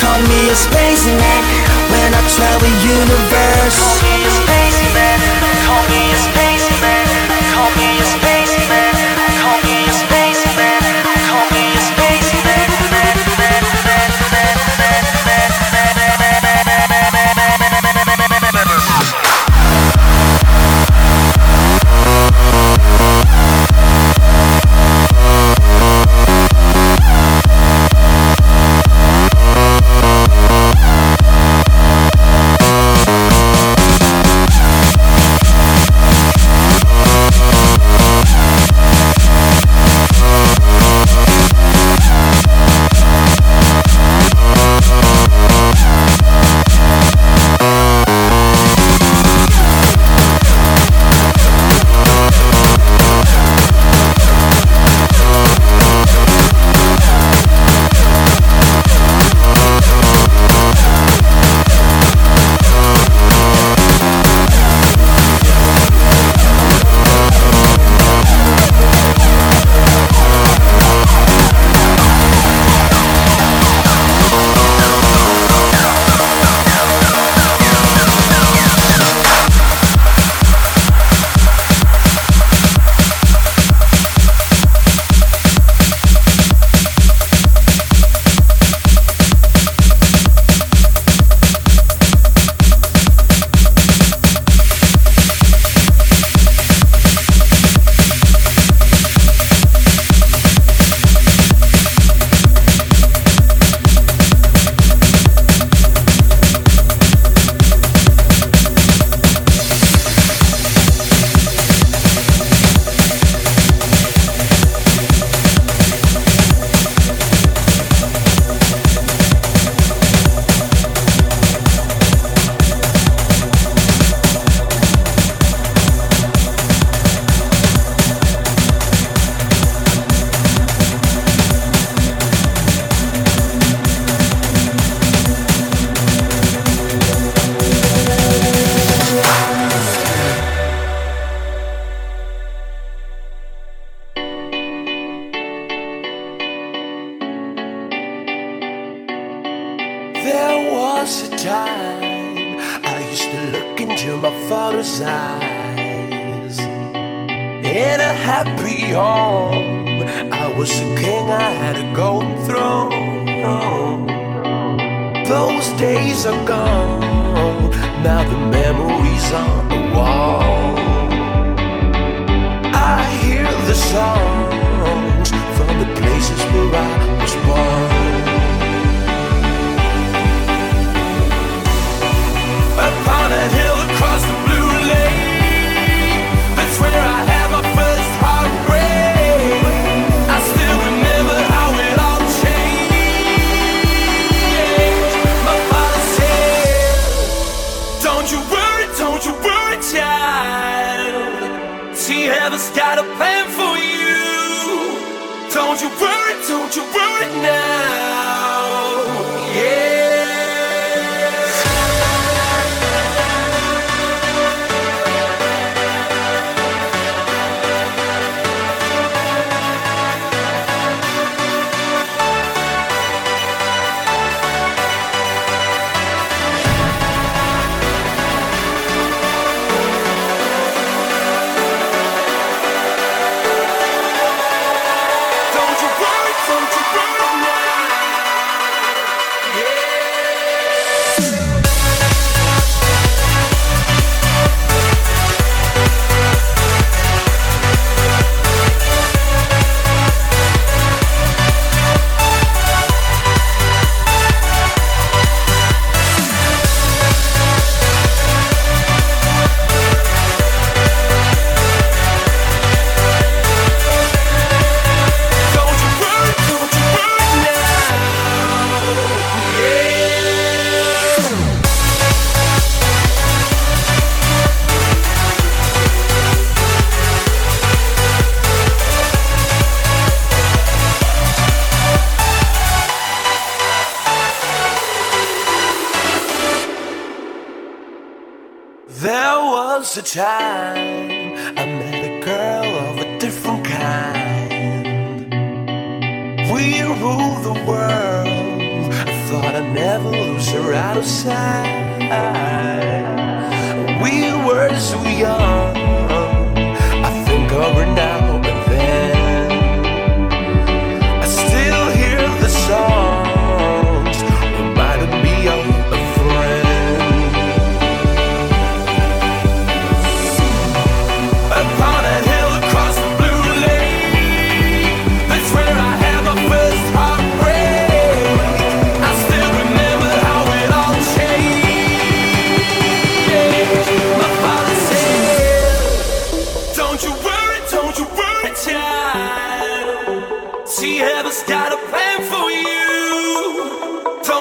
call me a spaceman When I travel universe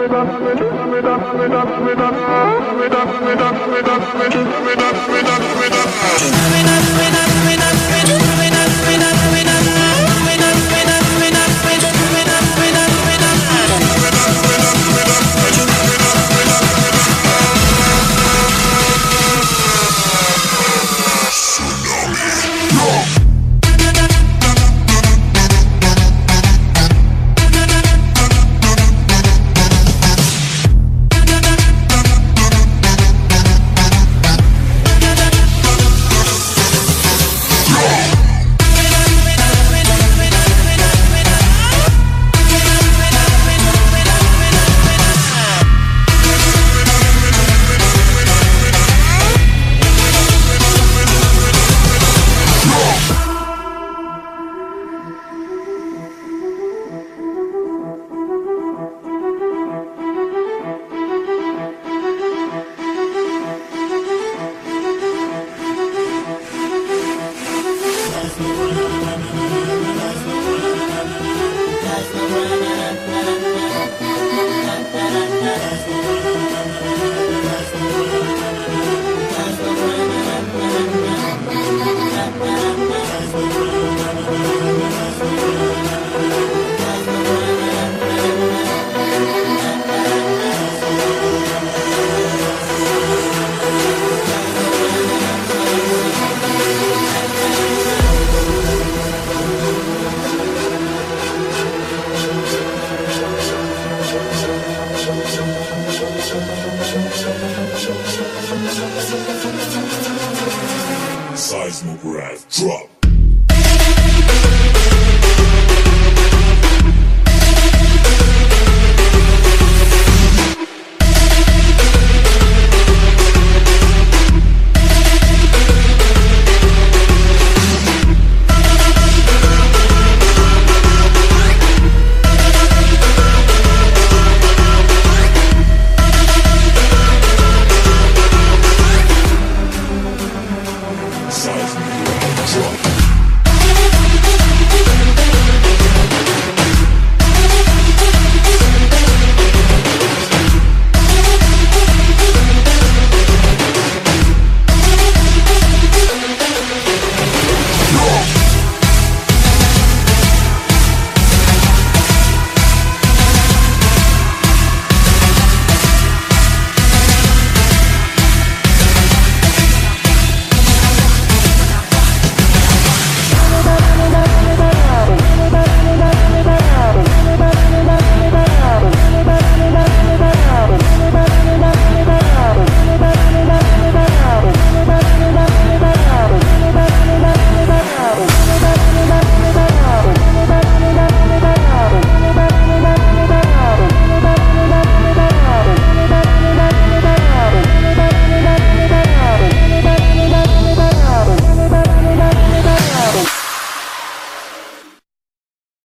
We're done, we're done, we're done, we're done, we're done, we're done, we're done, we're done, we're done, we're done, we're done, we're done, we're done, we're done, we're done, we're done, we're done, we're done,